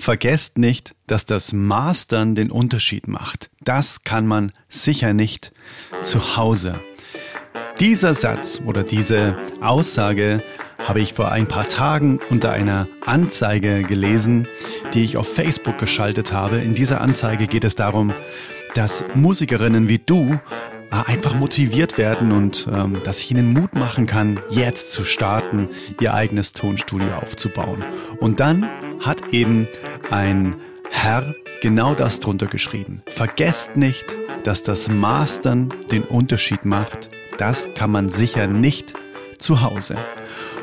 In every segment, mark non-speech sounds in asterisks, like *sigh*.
vergesst nicht, dass das Mastern den Unterschied macht. Das kann man sicher nicht zu Hause. Dieser Satz oder diese Aussage habe ich vor ein paar Tagen unter einer Anzeige gelesen, die ich auf Facebook geschaltet habe. In dieser Anzeige geht es darum, dass Musikerinnen wie du äh, einfach motiviert werden und ähm, dass ich ihnen Mut machen kann, jetzt zu starten, ihr eigenes Tonstudio aufzubauen. Und dann hat eben ein Herr genau das drunter geschrieben. Vergesst nicht, dass das Mastern den Unterschied macht. Das kann man sicher nicht zu Hause.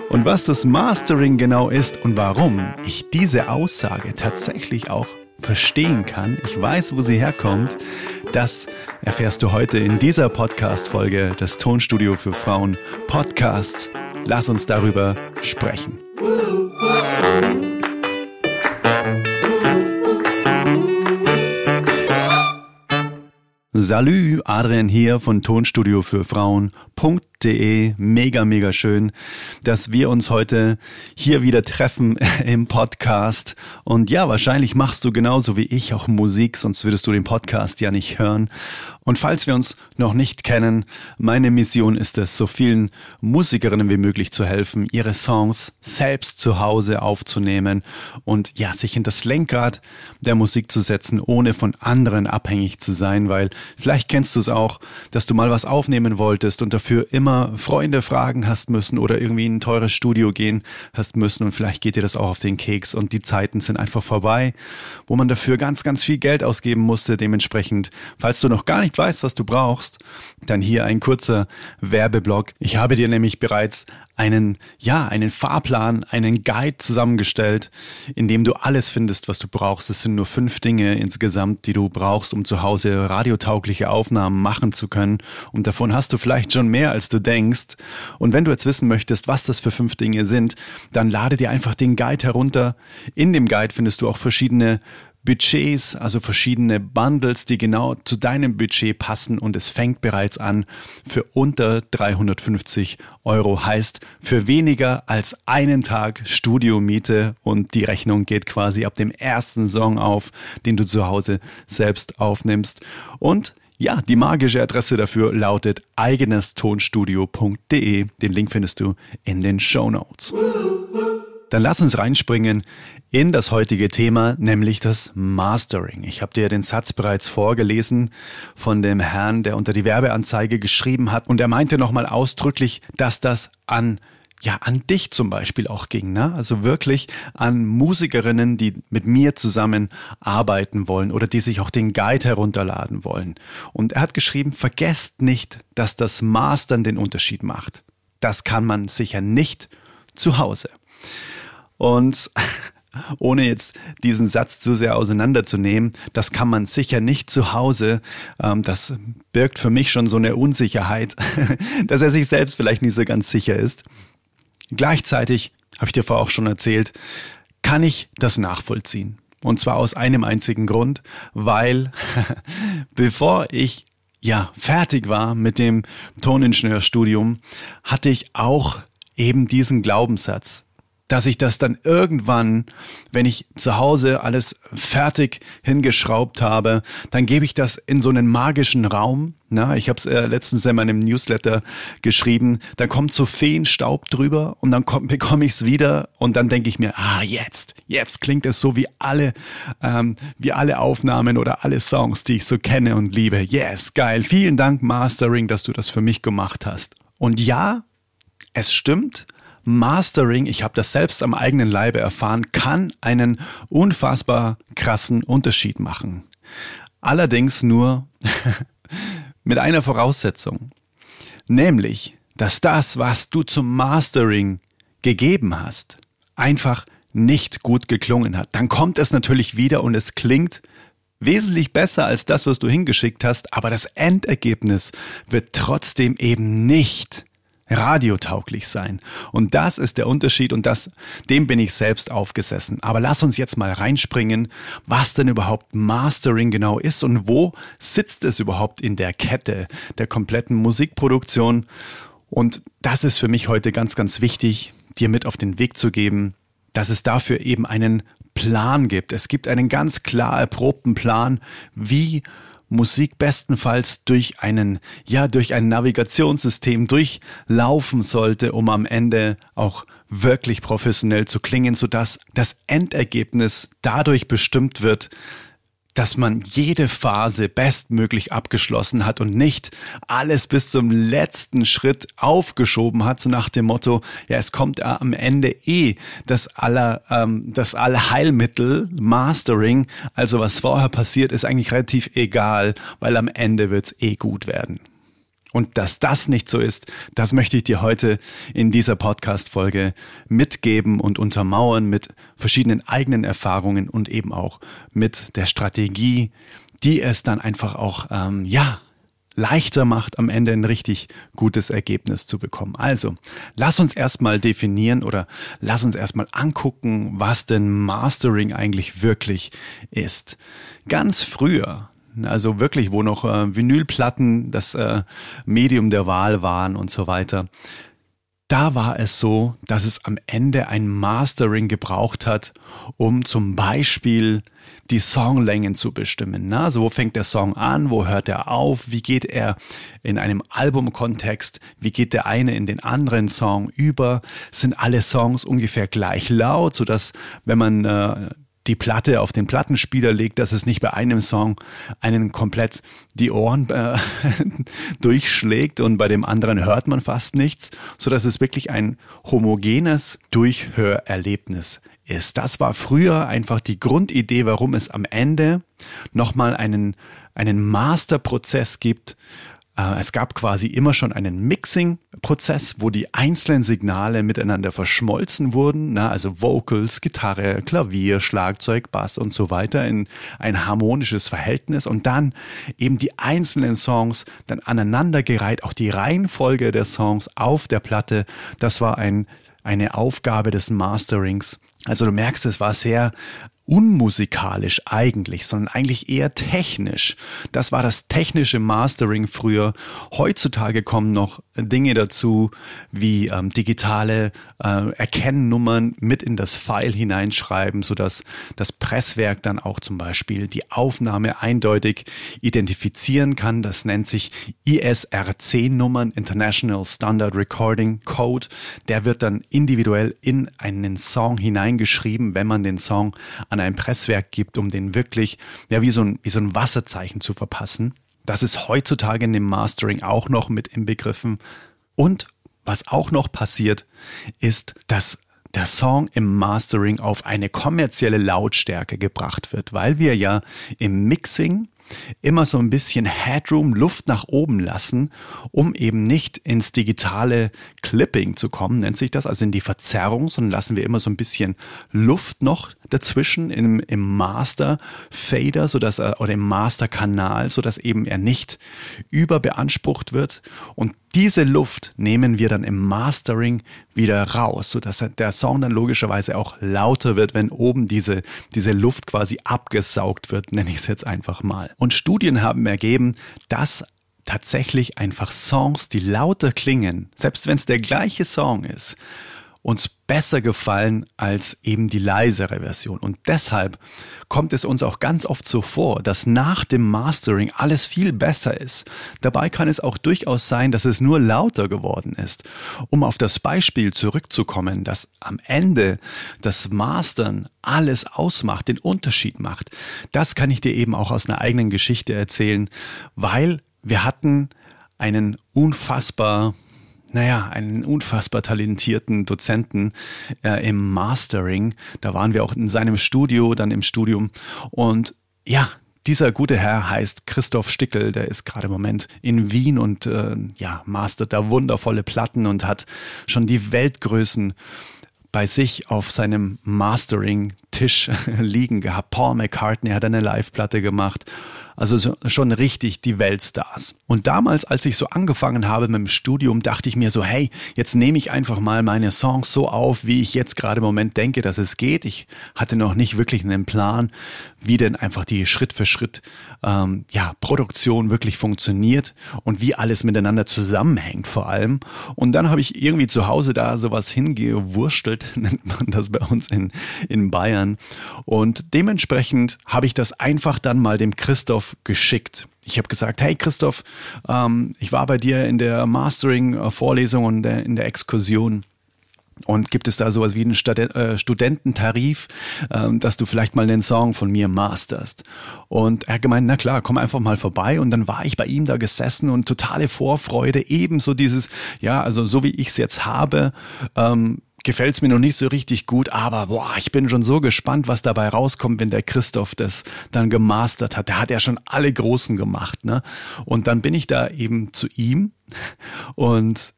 Und was das Mastering genau ist und warum ich diese Aussage tatsächlich auch verstehen kann, ich weiß, wo sie herkommt, das erfährst du heute in dieser Podcast-Folge des Tonstudio für Frauen Podcasts. Lass uns darüber sprechen. Salü, Adrian hier von Tonstudio für Frauen.de. Mega, mega schön, dass wir uns heute hier wieder treffen *laughs* im Podcast. Und ja, wahrscheinlich machst du genauso wie ich auch Musik, sonst würdest du den Podcast ja nicht hören. Und falls wir uns noch nicht kennen, meine Mission ist es, so vielen Musikerinnen wie möglich zu helfen, ihre Songs selbst zu Hause aufzunehmen und ja, sich in das Lenkrad der Musik zu setzen, ohne von anderen abhängig zu sein, weil vielleicht kennst du es auch, dass du mal was aufnehmen wolltest und dafür immer Freunde fragen hast müssen oder irgendwie in ein teures Studio gehen hast müssen und vielleicht geht dir das auch auf den Keks und die Zeiten sind einfach vorbei, wo man dafür ganz, ganz viel Geld ausgeben musste. Dementsprechend, falls du noch gar nicht weißt, was du brauchst, dann hier ein kurzer Werbeblock. Ich habe dir nämlich bereits einen, ja, einen Fahrplan, einen Guide zusammengestellt, in dem du alles findest, was du brauchst. Es sind nur fünf Dinge insgesamt, die du brauchst, um zu Hause radiotaugliche Aufnahmen machen zu können. Und davon hast du vielleicht schon mehr, als du denkst. Und wenn du jetzt wissen möchtest, was das für fünf Dinge sind, dann lade dir einfach den Guide herunter. In dem Guide findest du auch verschiedene Budgets, also verschiedene Bundles, die genau zu deinem Budget passen und es fängt bereits an für unter 350 Euro, heißt für weniger als einen Tag Studiomiete und die Rechnung geht quasi ab dem ersten Song auf, den du zu Hause selbst aufnimmst und ja, die magische Adresse dafür lautet eigenestonstudio.de. Den Link findest du in den Show Notes. Dann lass uns reinspringen in das heutige Thema, nämlich das Mastering. Ich habe dir den Satz bereits vorgelesen von dem Herrn, der unter die Werbeanzeige geschrieben hat und er meinte nochmal ausdrücklich, dass das an ja, an dich zum Beispiel auch ging, ne? Also wirklich an Musikerinnen, die mit mir zusammen arbeiten wollen oder die sich auch den Guide herunterladen wollen. Und er hat geschrieben, vergesst nicht, dass das Mastern den Unterschied macht. Das kann man sicher nicht zu Hause. Und *laughs* ohne jetzt diesen Satz zu sehr auseinanderzunehmen, das kann man sicher nicht zu Hause. Ähm, das birgt für mich schon so eine Unsicherheit, *laughs* dass er sich selbst vielleicht nicht so ganz sicher ist. Gleichzeitig, habe ich dir vorher auch schon erzählt, kann ich das nachvollziehen. Und zwar aus einem einzigen Grund, weil *laughs* bevor ich ja fertig war mit dem Toningenieurstudium, hatte ich auch eben diesen Glaubenssatz dass ich das dann irgendwann, wenn ich zu Hause alles fertig hingeschraubt habe, dann gebe ich das in so einen magischen Raum. Na, ich habe es äh, letztens in meinem Newsletter geschrieben. Dann kommt so Feenstaub drüber und dann *laughs* bekomme ich es wieder und dann denke ich mir, ah jetzt, jetzt klingt es so wie alle, ähm, wie alle Aufnahmen oder alle Songs, die ich so kenne und liebe. Yes, geil. Vielen Dank Mastering, dass du das für mich gemacht hast. Und ja, es stimmt. Mastering, ich habe das selbst am eigenen Leibe erfahren, kann einen unfassbar krassen Unterschied machen. Allerdings nur *laughs* mit einer Voraussetzung, nämlich, dass das, was du zum Mastering gegeben hast, einfach nicht gut geklungen hat. Dann kommt es natürlich wieder und es klingt wesentlich besser als das, was du hingeschickt hast, aber das Endergebnis wird trotzdem eben nicht radiotauglich sein. Und das ist der Unterschied und das, dem bin ich selbst aufgesessen. Aber lass uns jetzt mal reinspringen, was denn überhaupt Mastering genau ist und wo sitzt es überhaupt in der Kette der kompletten Musikproduktion. Und das ist für mich heute ganz, ganz wichtig, dir mit auf den Weg zu geben, dass es dafür eben einen Plan gibt. Es gibt einen ganz klar erprobten Plan, wie Musik bestenfalls durch einen, ja, durch ein Navigationssystem durchlaufen sollte, um am Ende auch wirklich professionell zu klingen, sodass das Endergebnis dadurch bestimmt wird, dass man jede Phase bestmöglich abgeschlossen hat und nicht alles bis zum letzten Schritt aufgeschoben hat, so nach dem Motto, ja, es kommt am Ende eh das aller, ähm, das Allheilmittel, Mastering, also was vorher passiert, ist eigentlich relativ egal, weil am Ende wird's eh gut werden. Und dass das nicht so ist, das möchte ich dir heute in dieser Podcast-Folge mitgeben und untermauern mit verschiedenen eigenen Erfahrungen und eben auch mit der Strategie, die es dann einfach auch, ähm, ja, leichter macht, am Ende ein richtig gutes Ergebnis zu bekommen. Also, lass uns erstmal definieren oder lass uns erstmal angucken, was denn Mastering eigentlich wirklich ist. Ganz früher, also wirklich, wo noch äh, Vinylplatten das äh, Medium der Wahl waren und so weiter. Da war es so, dass es am Ende ein Mastering gebraucht hat, um zum Beispiel die Songlängen zu bestimmen. Na, also wo fängt der Song an, wo hört er auf, wie geht er in einem Albumkontext, wie geht der eine in den anderen Song über, sind alle Songs ungefähr gleich laut, sodass wenn man äh, die Platte auf den Plattenspieler legt, dass es nicht bei einem Song einen komplett die Ohren äh, *laughs* durchschlägt und bei dem anderen hört man fast nichts, so dass es wirklich ein homogenes Durchhörerlebnis ist. Das war früher einfach die Grundidee, warum es am Ende nochmal einen, einen Masterprozess gibt, es gab quasi immer schon einen Mixing-Prozess, wo die einzelnen Signale miteinander verschmolzen wurden, na, also Vocals, Gitarre, Klavier, Schlagzeug, Bass und so weiter in ein harmonisches Verhältnis und dann eben die einzelnen Songs dann aneinandergereiht, auch die Reihenfolge der Songs auf der Platte, das war ein, eine Aufgabe des Masterings. Also du merkst, es war sehr unmusikalisch eigentlich, sondern eigentlich eher technisch. Das war das technische Mastering früher. Heutzutage kommen noch Dinge dazu, wie ähm, digitale äh, Erkennnummern mit in das File hineinschreiben, sodass das Presswerk dann auch zum Beispiel die Aufnahme eindeutig identifizieren kann. Das nennt sich ISRC-Nummern, International Standard Recording Code. Der wird dann individuell in einen Song hineingeschrieben, wenn man den Song an an ein Presswerk gibt, um den wirklich, ja, wie so ein, wie so ein Wasserzeichen zu verpassen. Das ist heutzutage in dem Mastering auch noch mit inbegriffen. Und was auch noch passiert, ist, dass der Song im Mastering auf eine kommerzielle Lautstärke gebracht wird, weil wir ja im Mixing immer so ein bisschen Headroom, Luft nach oben lassen, um eben nicht ins digitale Clipping zu kommen, nennt sich das, also in die Verzerrung, sondern lassen wir immer so ein bisschen Luft noch dazwischen im, im Master Fader, sodass er, oder im Master Kanal, sodass eben er nicht überbeansprucht wird. Und diese Luft nehmen wir dann im Mastering wieder raus, sodass der Song dann logischerweise auch lauter wird, wenn oben diese, diese Luft quasi abgesaugt wird, nenne ich es jetzt einfach mal. Und Studien haben ergeben, dass tatsächlich einfach Songs, die lauter klingen, selbst wenn es der gleiche Song ist, uns besser gefallen als eben die leisere Version. Und deshalb kommt es uns auch ganz oft so vor, dass nach dem Mastering alles viel besser ist. Dabei kann es auch durchaus sein, dass es nur lauter geworden ist. Um auf das Beispiel zurückzukommen, dass am Ende das Mastern alles ausmacht, den Unterschied macht, das kann ich dir eben auch aus einer eigenen Geschichte erzählen, weil wir hatten einen unfassbar naja, einen unfassbar talentierten Dozenten äh, im Mastering. Da waren wir auch in seinem Studio, dann im Studium. Und ja, dieser gute Herr heißt Christoph Stickel, der ist gerade im Moment in Wien und äh, ja, mastert da wundervolle Platten und hat schon die Weltgrößen bei sich auf seinem Mastering-Tisch *laughs* liegen gehabt. Paul McCartney hat eine Live-Platte gemacht. Also so, schon richtig die Weltstars. Und damals, als ich so angefangen habe mit dem Studium, dachte ich mir so, hey, jetzt nehme ich einfach mal meine Songs so auf, wie ich jetzt gerade im Moment denke, dass es geht. Ich hatte noch nicht wirklich einen Plan, wie denn einfach die Schritt für Schritt ähm, ja, Produktion wirklich funktioniert und wie alles miteinander zusammenhängt vor allem. Und dann habe ich irgendwie zu Hause da sowas hingewurstelt, *laughs* nennt man das bei uns in, in Bayern. Und dementsprechend habe ich das einfach dann mal dem Christoph geschickt. Ich habe gesagt, hey Christoph, ähm, ich war bei dir in der Mastering-Vorlesung und in der Exkursion und gibt es da sowas wie einen äh, Studententarif, ähm, dass du vielleicht mal einen Song von mir masterst? Und er hat gemeint, na klar, komm einfach mal vorbei. Und dann war ich bei ihm da gesessen und totale Vorfreude, ebenso dieses, ja, also so wie ich es jetzt habe, ähm, gefällt es mir noch nicht so richtig gut, aber boah, ich bin schon so gespannt, was dabei rauskommt, wenn der Christoph das dann gemastert hat. Der hat ja schon alle Großen gemacht, ne? Und dann bin ich da eben zu ihm und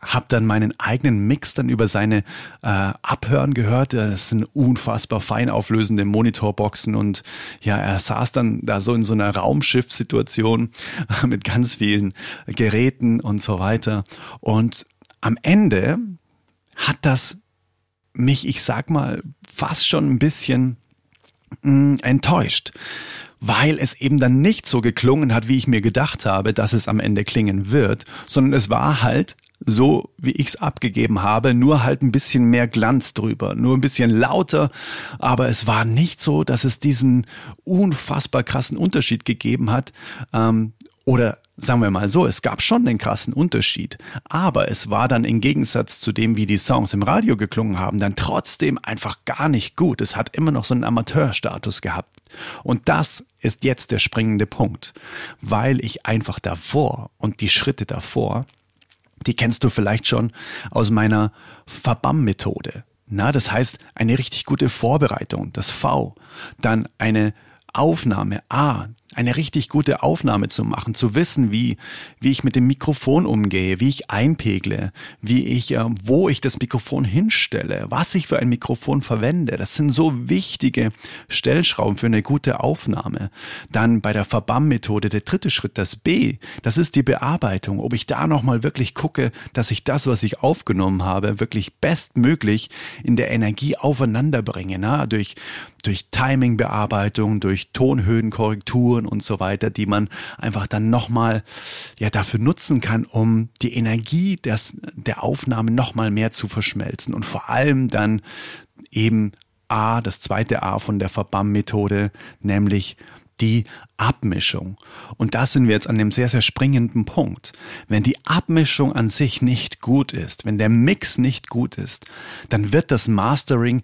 habe dann meinen eigenen Mix dann über seine äh, Abhören gehört. Das sind unfassbar fein auflösende Monitorboxen und ja, er saß dann da so in so einer Raumschiffsituation *laughs* mit ganz vielen Geräten und so weiter. Und am Ende hat das mich, ich sag mal, fast schon ein bisschen mh, mm, enttäuscht weil es eben dann nicht so geklungen hat, wie ich mir gedacht habe, dass es am Ende klingen wird, sondern es war halt so wie ich es abgegeben habe, nur halt ein bisschen mehr Glanz drüber, nur ein bisschen lauter, aber es war nicht so, dass es diesen unfassbar krassen Unterschied gegeben hat. Ähm, oder sagen wir mal so, es gab schon den krassen Unterschied, aber es war dann im Gegensatz zu dem, wie die Songs im Radio geklungen haben, dann trotzdem einfach gar nicht gut. Es hat immer noch so einen Amateurstatus gehabt. Und das ist jetzt der springende Punkt, weil ich einfach davor und die Schritte davor die kennst du vielleicht schon aus meiner Verbam-Methode. Na, das heißt, eine richtig gute Vorbereitung, das V, dann eine Aufnahme A, eine richtig gute Aufnahme zu machen, zu wissen, wie, wie ich mit dem Mikrofon umgehe, wie ich einpegle, wie ich, äh, wo ich das Mikrofon hinstelle, was ich für ein Mikrofon verwende. Das sind so wichtige Stellschrauben für eine gute Aufnahme. Dann bei der Verbam-Methode, der dritte Schritt, das B, das ist die Bearbeitung. Ob ich da nochmal wirklich gucke, dass ich das, was ich aufgenommen habe, wirklich bestmöglich in der Energie aufeinander bringe, na, durch, durch Timing-Bearbeitung, durch Tonhöhenkorrekturen und so weiter, die man einfach dann nochmal ja, dafür nutzen kann, um die Energie des, der Aufnahme nochmal mehr zu verschmelzen und vor allem dann eben A, das zweite A von der Verbam-Methode, nämlich die Abmischung. Und da sind wir jetzt an dem sehr, sehr springenden Punkt. Wenn die Abmischung an sich nicht gut ist, wenn der Mix nicht gut ist, dann wird das Mastering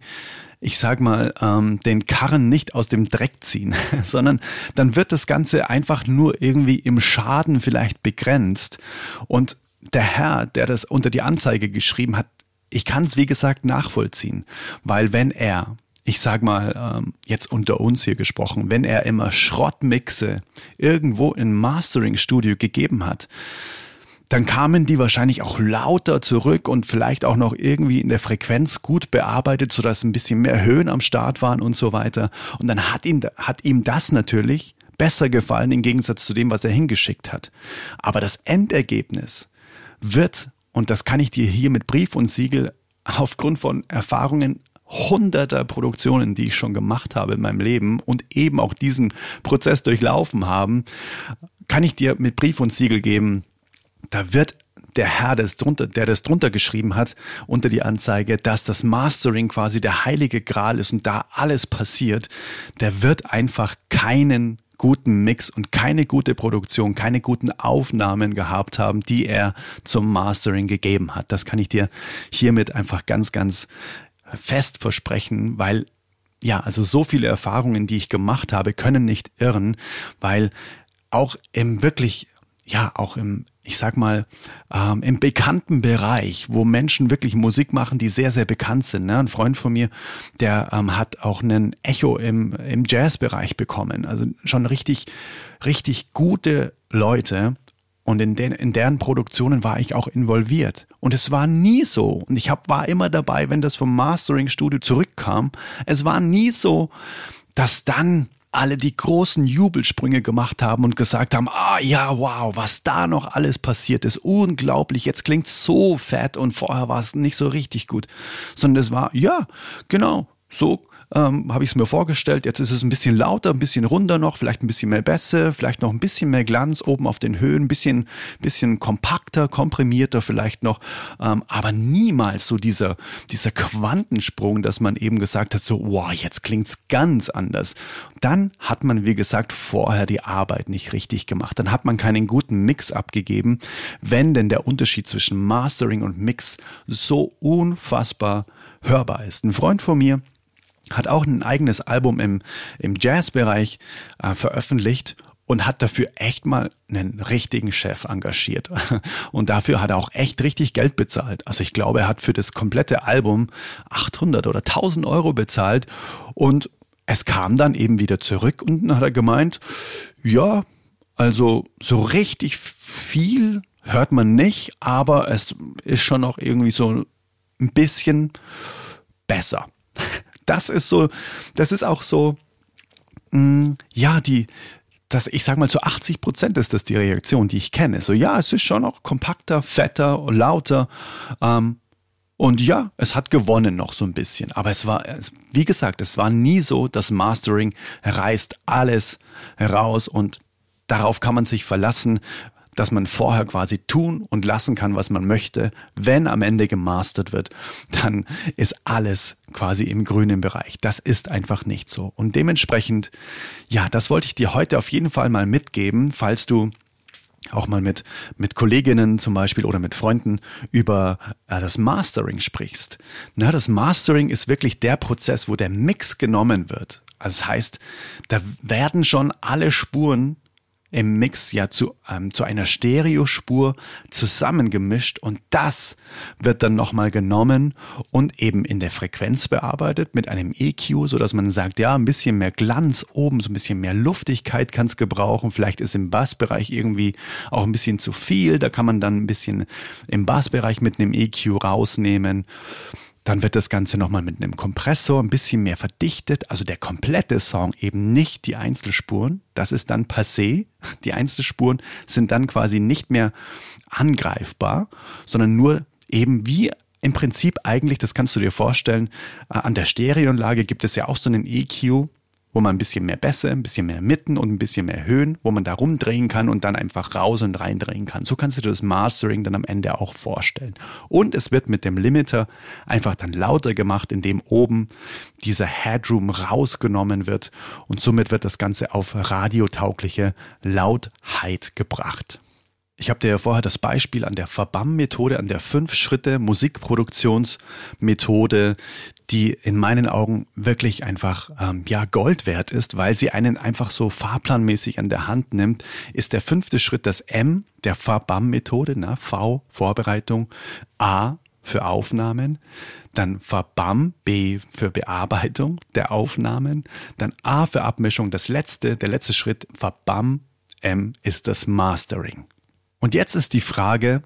ich sag mal, ähm, den Karren nicht aus dem Dreck ziehen, *laughs* sondern dann wird das Ganze einfach nur irgendwie im Schaden vielleicht begrenzt. Und der Herr, der das unter die Anzeige geschrieben hat, ich kann es wie gesagt nachvollziehen, weil wenn er ich sag mal, ähm, jetzt unter uns hier gesprochen, wenn er immer Schrottmixe irgendwo im Mastering-Studio gegeben hat, dann kamen die wahrscheinlich auch lauter zurück und vielleicht auch noch irgendwie in der Frequenz gut bearbeitet, sodass ein bisschen mehr Höhen am Start waren und so weiter. Und dann hat, ihn, hat ihm das natürlich besser gefallen im Gegensatz zu dem, was er hingeschickt hat. Aber das Endergebnis wird, und das kann ich dir hier mit Brief und Siegel aufgrund von Erfahrungen hunderter Produktionen, die ich schon gemacht habe in meinem Leben und eben auch diesen Prozess durchlaufen haben, kann ich dir mit Brief und Siegel geben, da wird der Herr, der das, drunter, der das drunter geschrieben hat, unter die Anzeige, dass das Mastering quasi der heilige Gral ist und da alles passiert, der wird einfach keinen guten Mix und keine gute Produktion, keine guten Aufnahmen gehabt haben, die er zum Mastering gegeben hat. Das kann ich dir hiermit einfach ganz, ganz fest versprechen, weil ja, also so viele Erfahrungen, die ich gemacht habe, können nicht irren, weil auch im wirklich ja, auch im, ich sag mal, ähm, im bekannten Bereich, wo Menschen wirklich Musik machen, die sehr, sehr bekannt sind. Ne? Ein Freund von mir, der ähm, hat auch einen Echo im, im Jazzbereich bekommen. Also schon richtig, richtig gute Leute. Und in, den, in deren Produktionen war ich auch involviert. Und es war nie so. Und ich hab, war immer dabei, wenn das vom Mastering-Studio zurückkam. Es war nie so, dass dann alle die großen Jubelsprünge gemacht haben und gesagt haben, ah ja, wow, was da noch alles passiert ist, unglaublich, jetzt klingt so fett und vorher war es nicht so richtig gut, sondern es war, ja, genau, so ähm, habe ich es mir vorgestellt. Jetzt ist es ein bisschen lauter, ein bisschen runder noch, vielleicht ein bisschen mehr Bässe, vielleicht noch ein bisschen mehr Glanz oben auf den Höhen, ein bisschen, bisschen kompakter, komprimierter vielleicht noch, ähm, aber niemals so dieser, dieser Quantensprung, dass man eben gesagt hat, so, wow, jetzt klingt's ganz anders. Dann hat man, wie gesagt, vorher die Arbeit nicht richtig gemacht. Dann hat man keinen guten Mix abgegeben, wenn denn der Unterschied zwischen Mastering und Mix so unfassbar hörbar ist. Ein Freund von mir, hat auch ein eigenes Album im, im Jazzbereich äh, veröffentlicht und hat dafür echt mal einen richtigen Chef engagiert. *laughs* Und dafür hat er auch echt richtig Geld bezahlt. Also ich glaube, er hat für das komplette Album 800 oder 1000 Euro bezahlt und es kam dann eben wieder zurück und dann hat er gemeint, ja, also so richtig viel hört man nicht, aber es ist schon noch irgendwie so ein bisschen besser *laughs* das ist so, das ist auch so, mh, mm, ja, die, das, ich sag mal, zu 80 Prozent ist das die Reaktion, die ich kenne. So, ja, es ist schon noch kompakter, fetter lauter. Ähm, und ja, es hat gewonnen noch so ein bisschen. Aber es war, wie gesagt, es war nie so, das Mastering reißt alles heraus und darauf kann man sich verlassen dass man vorher quasi tun und lassen kann, was man möchte. Wenn am Ende gemastert wird, dann ist alles quasi im grünen Bereich. Das ist einfach nicht so. Und dementsprechend, ja, das wollte ich dir heute auf jeden Fall mal mitgeben, falls du auch mal mit, mit Kolleginnen zum Beispiel oder mit Freunden über äh, das Mastering sprichst. Na, das Mastering ist wirklich der Prozess, wo der Mix genommen wird. Also das heißt, da werden schon alle Spuren im Mix ja zu, ähm, zu einer Stereospur zusammengemischt und das wird dann nochmal genommen und eben in der Frequenz bearbeitet mit einem EQ, so dass man sagt, ja, ein bisschen mehr Glanz oben, so ein bisschen mehr Luftigkeit kann es gebrauchen. Vielleicht ist im Bassbereich irgendwie auch ein bisschen zu viel. Da kann man dann ein bisschen im Bassbereich mit einem EQ rausnehmen. Dann wird das Ganze nochmal mit einem Kompressor ein bisschen mehr verdichtet. Also der komplette Song, eben nicht die Einzelspuren. Das ist dann passé. Die Einzelspuren sind dann quasi nicht mehr angreifbar, sondern nur eben wie im Prinzip eigentlich, das kannst du dir vorstellen, äh, an der Stereoanlage gibt es ja auch so einen EQ, wo man ein bisschen mehr Bässe, ein bisschen mehr Mitten und ein bisschen mehr Höhen, wo man da rumdrehen kann und dann einfach raus und reindrehen kann. So kannst du dir das Mastering dann am Ende auch vorstellen. Und es wird mit dem Limiter einfach dann lauter gemacht, indem oben dieser Headroom rausgenommen wird und somit wird das Ganze auf radiotaugliche Lautheit gebracht. Ich habe dir ja vorher das Beispiel an der Verbam-Methode, an der Fünf-Schritte-Musikproduktionsmethode, die in meinen Augen wirklich einfach ähm, ja Gold wert ist, weil sie einen einfach so fahrplanmäßig an der Hand nimmt, ist der fünfte Schritt das M der Verbam-Methode, na, V Vorbereitung, A für Aufnahmen, dann Verbam, B für Bearbeitung der Aufnahmen, dann A für Abmischung, das letzte, der letzte Schritt, Verbam, M ist das Mastering. Und jetzt ist die Frage,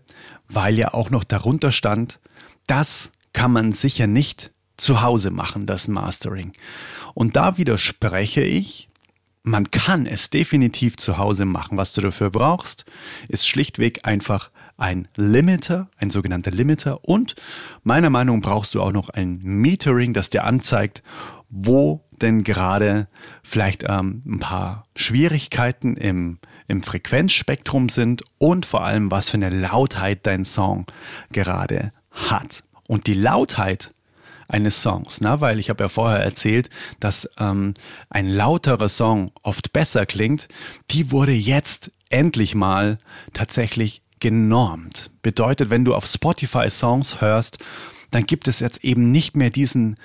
weil ja auch noch darunter stand, das kann man sicher nicht zu Hause machen, das Mastering. Und da widerspreche ich, man kann es definitiv zu Hause machen. Was du dafür brauchst, ist schlichtweg einfach ein Limiter, ein sogenannter Limiter. Und meiner Meinung nach brauchst du auch noch ein Metering, das dir anzeigt, wo denn gerade vielleicht ähm, ein paar Schwierigkeiten im, im Frequenzspektrum sind und vor allem, was für eine Lautheit dein Song gerade hat. Und die Lautheit eines Songs, na, weil ich habe ja vorher erzählt, dass ähm, ein lauterer Song oft besser klingt, die wurde jetzt endlich mal tatsächlich genormt. Bedeutet, wenn du auf Spotify Songs hörst, dann gibt es jetzt eben nicht mehr diesen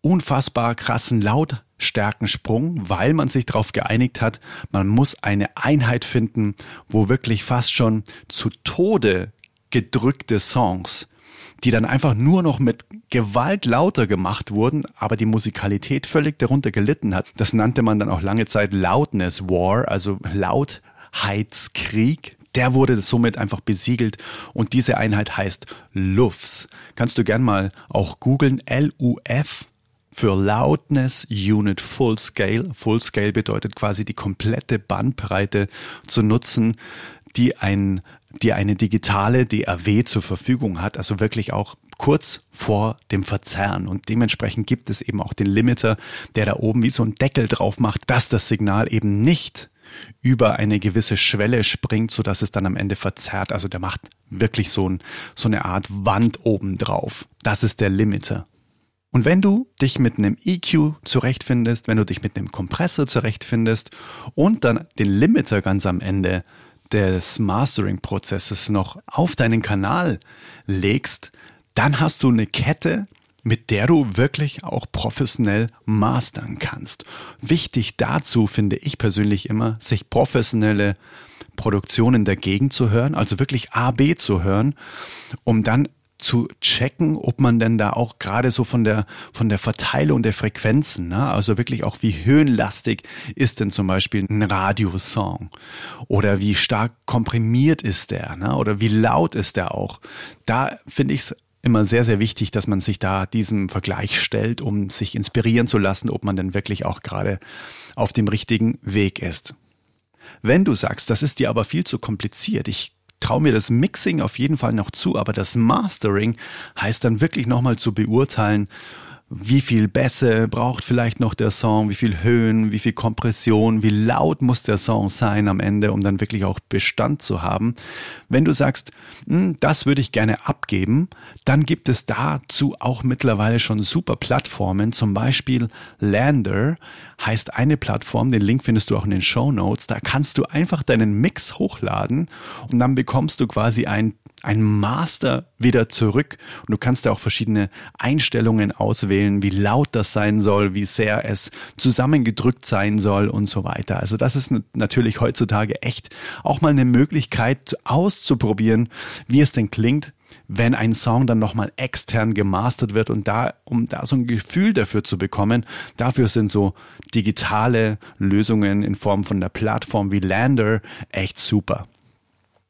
unfassbar krassen Lautstärkensprung, weil man sich darauf geeinigt hat, man muss eine Einheit finden, wo wirklich fast schon zu Tode gedrückte Songs, die dann einfach nur noch mit Gewalt lauter gemacht wurden, aber die Musikalität völlig darunter gelitten hat. Das nannte man dann auch lange Zeit Loudness War, also Lautheitskrieg. Der wurde somit einfach besiegelt und diese Einheit heißt LUFS. Kannst du gern mal auch googeln, L-U-F für Loudness Unit Full Scale. Full Scale bedeutet quasi die komplette Bandbreite zu nutzen, die ein die eine digitale DAW zur Verfügung hat, also wirklich auch kurz vor dem Verzerren. Und dementsprechend gibt es eben auch den Limiter, der da oben wie so ein Deckel drauf macht, dass das Signal eben nicht über eine gewisse Schwelle springt, so dass es dann am Ende verzerrt. Also der macht wirklich so, ein, so eine Art Wand oben drauf. Das ist der Limiter. Und wenn du dich mit einem EQ zurechtfindest, wenn du dich mit einem Kompressor zurechtfindest und dann den Limiter ganz am Ende des Mastering-Prozesses noch auf deinen Kanal legst, dann hast du eine Kette, mit der du wirklich auch professionell mastern kannst. Wichtig dazu finde ich persönlich immer, sich professionelle Produktionen dagegen zu hören, also wirklich A, B zu hören, um dann zu checken, ob man denn da auch gerade so von der, von der Verteilung der Frequenzen, ne? also wirklich auch wie höhenlastig ist denn zum Beispiel ein Radiosong oder wie stark komprimiert ist der ne? oder wie laut ist der auch. Da finde ich es immer sehr, sehr wichtig, dass man sich da diesem Vergleich stellt, um sich inspirieren zu lassen, ob man denn wirklich auch gerade auf dem richtigen Weg ist. Wenn du sagst, das ist dir aber viel zu kompliziert, ich traue mir das Mixing auf jeden Fall noch zu, aber das Mastering heißt dann wirklich nochmal zu beurteilen, wie viel Bässe braucht vielleicht noch der Song, wie viel Höhen, wie viel Kompression, wie laut muss der Song sein am Ende, um dann wirklich auch Bestand zu haben. Wenn du sagst, hm, das würde ich gerne abgeben, dann gibt es dazu auch mittlerweile schon super Plattformen, zum Beispiel Lander heißt eine Plattform, den Link findest du auch in den Show Notes, da kannst du einfach deinen Mix hochladen und dann bekommst du quasi ein ein Master wieder zurück. Und du kannst da auch verschiedene Einstellungen auswählen, wie laut das sein soll, wie sehr es zusammengedrückt sein soll und so weiter. Also das ist natürlich heutzutage echt auch mal eine Möglichkeit auszuprobieren, wie es denn klingt, wenn ein Song dann nochmal extern gemastert wird und da, um da so ein Gefühl dafür zu bekommen, dafür sind so digitale Lösungen in Form von der Plattform wie Lander echt super.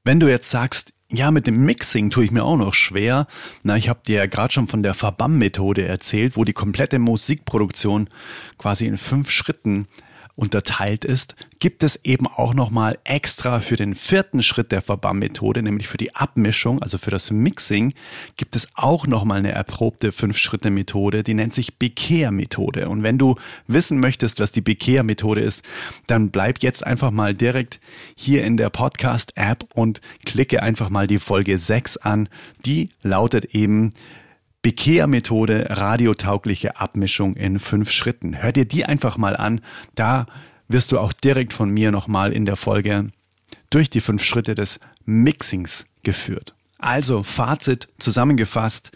Wenn du jetzt sagst, ja, mit dem Mixing tue ich mir auch noch schwer. Na, ich habe dir ja gerade schon von der Verbam-Methode erzählt, wo die komplette Musikproduktion quasi in fünf Schritten unterteilt ist, gibt es eben auch nochmal extra für den vierten Schritt der Verbam-Methode, nämlich für die Abmischung, also für das Mixing, gibt es auch nochmal eine erprobte Fünf-Schritte-Methode, die nennt sich Bekehr-Methode. Und wenn du wissen möchtest, was die Bekehr-Methode ist, dann bleib jetzt einfach mal direkt hier in der Podcast-App und klicke einfach mal die Folge 6 an. Die lautet eben Bekehr-Methode, radiotaugliche Abmischung in fünf Schritten. Hör dir die einfach mal an. Da wirst du auch direkt von mir nochmal in der Folge durch die fünf Schritte des Mixings geführt. Also Fazit zusammengefasst,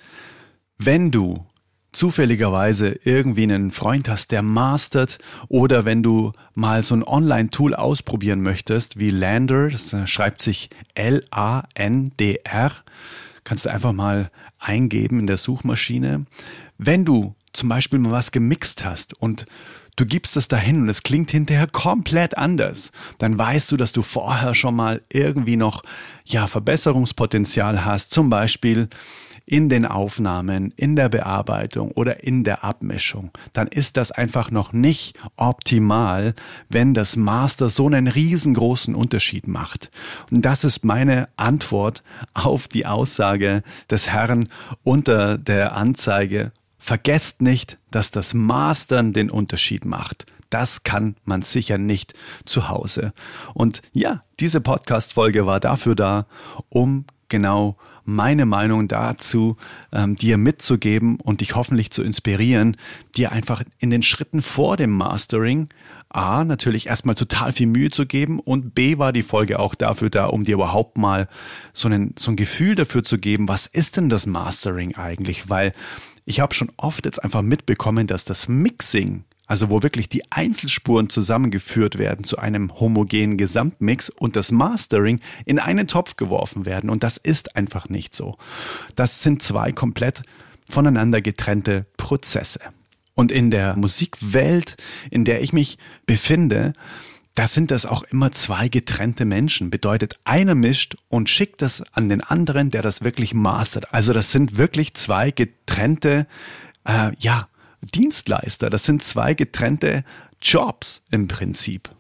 wenn du zufälligerweise irgendwie einen Freund hast, der mastert oder wenn du mal so ein Online-Tool ausprobieren möchtest wie Lander, das schreibt sich L-A-N-D-R, kannst du einfach mal eingeben in der Suchmaschine. Wenn du zum Beispiel mal was gemixt hast und du gibst es dahin und es klingt hinterher komplett anders, dann weißt du, dass du vorher schon mal irgendwie noch ja Verbesserungspotenzial hast. Zum Beispiel in den Aufnahmen, in der Bearbeitung oder in der Abmischung, dann ist das einfach noch nicht optimal, wenn das Master so einen riesengroßen Unterschied macht. Und das ist meine Antwort auf die Aussage des Herrn unter der Anzeige. Vergesst nicht, dass das Mastern den Unterschied macht. Das kann man sicher nicht zu Hause. Und ja, diese Podcast-Folge war dafür da, um genau meine Meinung dazu ähm, dir mitzugeben und dich hoffentlich zu inspirieren, dir einfach in den Schritten vor dem Mastering A, natürlich erstmal total viel Mühe zu geben und B war die Folge auch dafür da, um dir überhaupt mal so, einen, so ein Gefühl dafür zu geben, was ist denn das Mastering eigentlich? Weil ich habe schon oft jetzt einfach mitbekommen, dass das Mixing also wo wirklich die Einzelspuren zusammengeführt werden zu einem homogenen Gesamtmix und das Mastering in einen Topf geworfen werden. Und das ist einfach nicht so. Das sind zwei komplett voneinander getrennte Prozesse. Und in der Musikwelt, in der ich mich befinde, da sind das auch immer zwei getrennte Menschen. Bedeutet, einer mischt und schickt das an den anderen, der das wirklich mastert. Also das sind wirklich zwei getrennte, äh, ja, Dienstleister. Das sind zwei getrennte Jobs im Prinzip.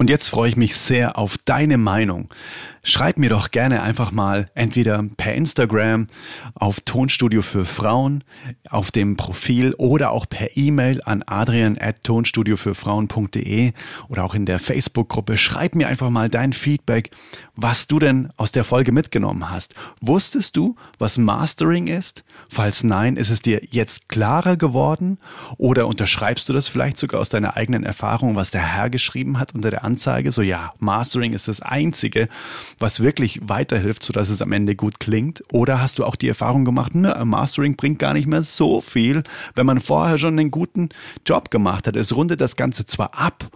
Und jetzt freue ich mich sehr auf deine Meinung. Schreib mir doch gerne einfach mal entweder per Instagram auf Tonstudio für Frauen auf dem Profil oder auch per E-Mail an adrian@tonstudiofürfrauen.de oder auch in der Facebook-Gruppe. Schreib mir einfach mal dein Feedback, was du denn aus der Folge mitgenommen hast. Wusstest du, was Mastering ist? Falls nein, ist es dir jetzt klarer geworden oder unterschreibst du das vielleicht sogar aus deiner eigenen Erfahrung, was der Herr geschrieben hat unter der Anzeige? So ja, Mastering ist das einzige, was wirklich weiterhilft, sodass es am Ende gut klingt? Oder hast du auch die Erfahrung gemacht, ne, Mastering bringt gar nicht mehr so viel, wenn man vorher schon einen guten Job gemacht hat. Es rundet das Ganze zwar ab,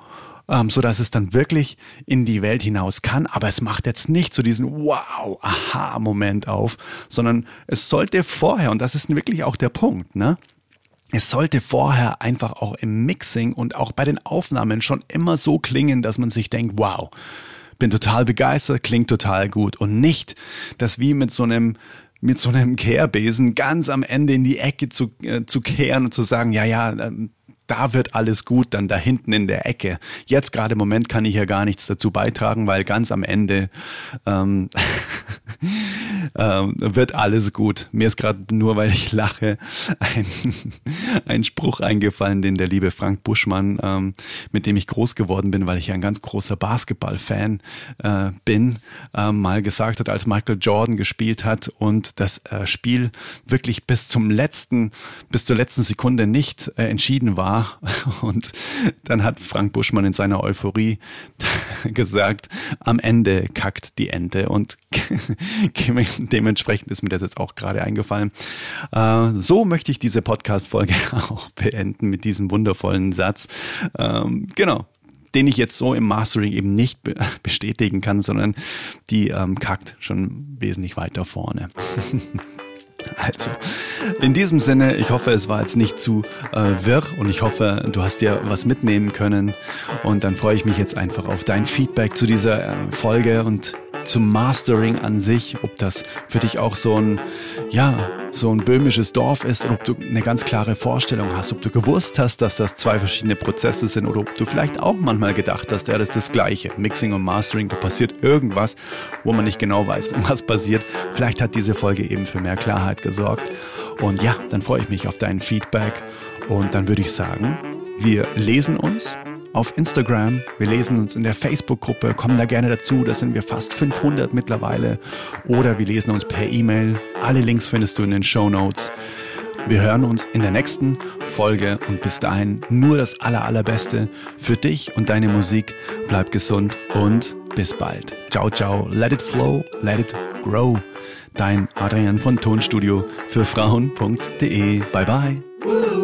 ähm, so dass es dann wirklich in die Welt hinaus kann. Aber es macht jetzt nicht so diesen Wow, Aha-Moment auf, sondern es sollte vorher, und das ist wirklich auch der Punkt, ne? Es sollte vorher einfach auch im Mixing und auch bei den Aufnahmen schon immer so klingen, dass man sich denkt, wow, bin total begeistert, klingt total gut. Und nicht, dass wie mit so einem mit so einem Kehrbesen ganz am Ende in die Ecke zu, äh, zu kehren und zu sagen, ja, ja, ähm, da wird alles gut, dann da hinten in der Ecke. Jetzt gerade im Moment kann ich ja gar nichts dazu beitragen, weil ganz am Ende ähm, *laughs* ähm, wird alles gut. Mir ist gerade nur, weil ich lache, ein, *laughs* ein Spruch eingefallen, den der liebe Frank Buschmann, ähm, mit dem ich groß geworden bin, weil ich ein ganz großer Basketball-Fan äh, bin, äh, mal gesagt hat, als Michael Jordan gespielt hat und das äh, Spiel wirklich bis zum letzten, bis zur letzten Sekunde nicht äh, entschieden war. *laughs* Und dann hat Frank Buschmann in seiner Euphorie *laughs* gesagt, am Ende kackt die Ente und *laughs* dementsprechend ist mir das jetzt auch gerade eingefallen. Äh, so möchte ich diese Podcast-Folge auch beenden mit diesem wundervollen Satz. Ähm, genau den ich jetzt so im Mastering eben nicht bestätigen kann, sondern die ähm, kackt schon wesentlich weiter vorne. Also, in diesem Sinne, ich hoffe, es war jetzt nicht zu äh, wirr und ich hoffe, du hast dir was mitnehmen können. Und dann freue ich mich jetzt einfach auf dein Feedback zu dieser äh, Folge und zum Mastering an sich, ob das für dich auch so ein, ja, so ein böhmisches Dorf ist, ob du eine ganz klare Vorstellung hast, ob du gewusst hast, dass das zwei verschiedene Prozesse sind oder ob du vielleicht auch manchmal gedacht hast, ja, das ist das Gleiche. Mixing und Mastering, da passiert irgendwas, wo man nicht genau weiß, *laughs* was passiert. Vielleicht hat diese Folge eben für mehr Klarheit gesorgt. Und ja, dann freue ich mich auf dein Feedback und dann würde ich sagen, wir lesen uns auf Instagram. Wir lesen uns in der Facebook-Gruppe, kommen da gerne dazu. Da sind wir fast 500 mittlerweile. Oder wir lesen uns per E-Mail. Alle Links findest du in den Show Notes. Wir hören uns in der nächsten Folge und bis dahin nur das aller, allerbeste für dich und deine Musik. Bleib gesund und bis bald. Ciao, ciao. Let it flow, let it grow. Dein Adrian von Tonstudio für Frauen.de. Bye, bye.